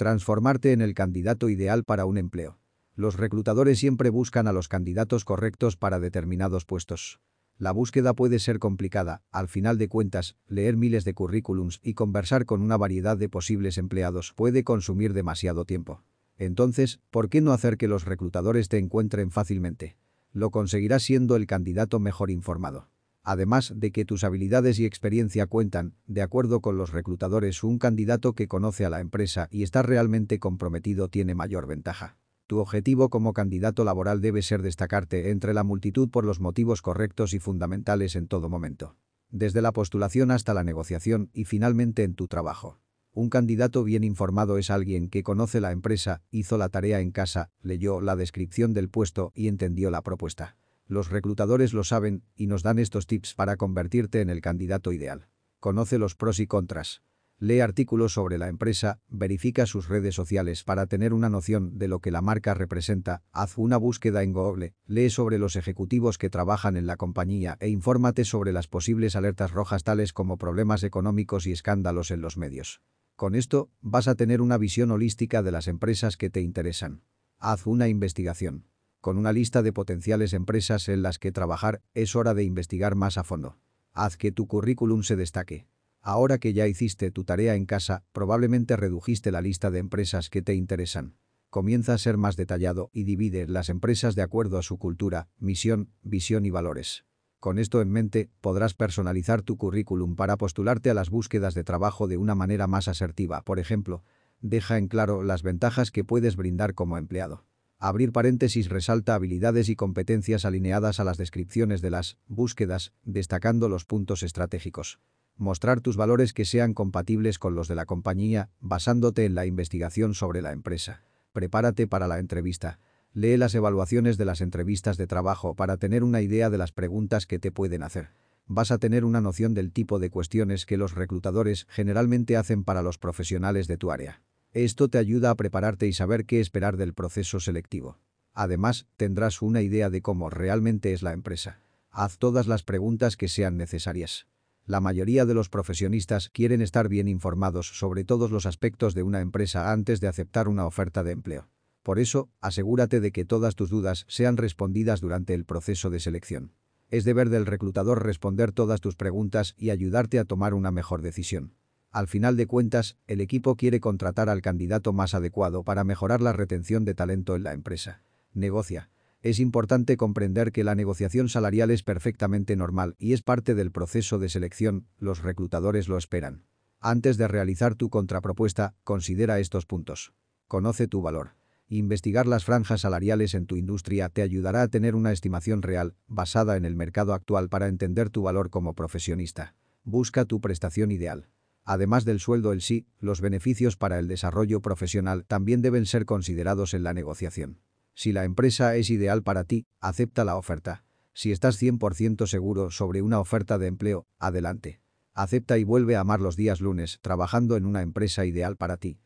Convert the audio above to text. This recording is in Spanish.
Transformarte en el candidato ideal para un empleo. Los reclutadores siempre buscan a los candidatos correctos para determinados puestos. La búsqueda puede ser complicada, al final de cuentas, leer miles de currículums y conversar con una variedad de posibles empleados puede consumir demasiado tiempo. Entonces, ¿por qué no hacer que los reclutadores te encuentren fácilmente? Lo conseguirás siendo el candidato mejor informado. Además de que tus habilidades y experiencia cuentan, de acuerdo con los reclutadores un candidato que conoce a la empresa y está realmente comprometido tiene mayor ventaja. Tu objetivo como candidato laboral debe ser destacarte entre la multitud por los motivos correctos y fundamentales en todo momento. Desde la postulación hasta la negociación y finalmente en tu trabajo. Un candidato bien informado es alguien que conoce la empresa, hizo la tarea en casa, leyó la descripción del puesto y entendió la propuesta. Los reclutadores lo saben y nos dan estos tips para convertirte en el candidato ideal. Conoce los pros y contras. Lee artículos sobre la empresa, verifica sus redes sociales para tener una noción de lo que la marca representa, haz una búsqueda en Google, lee sobre los ejecutivos que trabajan en la compañía e infórmate sobre las posibles alertas rojas tales como problemas económicos y escándalos en los medios. Con esto, vas a tener una visión holística de las empresas que te interesan. Haz una investigación. Con una lista de potenciales empresas en las que trabajar, es hora de investigar más a fondo. Haz que tu currículum se destaque. Ahora que ya hiciste tu tarea en casa, probablemente redujiste la lista de empresas que te interesan. Comienza a ser más detallado y divide las empresas de acuerdo a su cultura, misión, visión y valores. Con esto en mente, podrás personalizar tu currículum para postularte a las búsquedas de trabajo de una manera más asertiva. Por ejemplo, deja en claro las ventajas que puedes brindar como empleado. Abrir paréntesis resalta habilidades y competencias alineadas a las descripciones de las búsquedas, destacando los puntos estratégicos. Mostrar tus valores que sean compatibles con los de la compañía, basándote en la investigación sobre la empresa. Prepárate para la entrevista. Lee las evaluaciones de las entrevistas de trabajo para tener una idea de las preguntas que te pueden hacer. Vas a tener una noción del tipo de cuestiones que los reclutadores generalmente hacen para los profesionales de tu área. Esto te ayuda a prepararte y saber qué esperar del proceso selectivo. Además, tendrás una idea de cómo realmente es la empresa. Haz todas las preguntas que sean necesarias. La mayoría de los profesionistas quieren estar bien informados sobre todos los aspectos de una empresa antes de aceptar una oferta de empleo. Por eso, asegúrate de que todas tus dudas sean respondidas durante el proceso de selección. Es deber del reclutador responder todas tus preguntas y ayudarte a tomar una mejor decisión. Al final de cuentas, el equipo quiere contratar al candidato más adecuado para mejorar la retención de talento en la empresa. Negocia. Es importante comprender que la negociación salarial es perfectamente normal y es parte del proceso de selección, los reclutadores lo esperan. Antes de realizar tu contrapropuesta, considera estos puntos. Conoce tu valor. Investigar las franjas salariales en tu industria te ayudará a tener una estimación real, basada en el mercado actual para entender tu valor como profesionista. Busca tu prestación ideal. Además del sueldo el sí, los beneficios para el desarrollo profesional también deben ser considerados en la negociación. Si la empresa es ideal para ti, acepta la oferta. Si estás 100% seguro sobre una oferta de empleo, adelante. Acepta y vuelve a amar los días lunes trabajando en una empresa ideal para ti.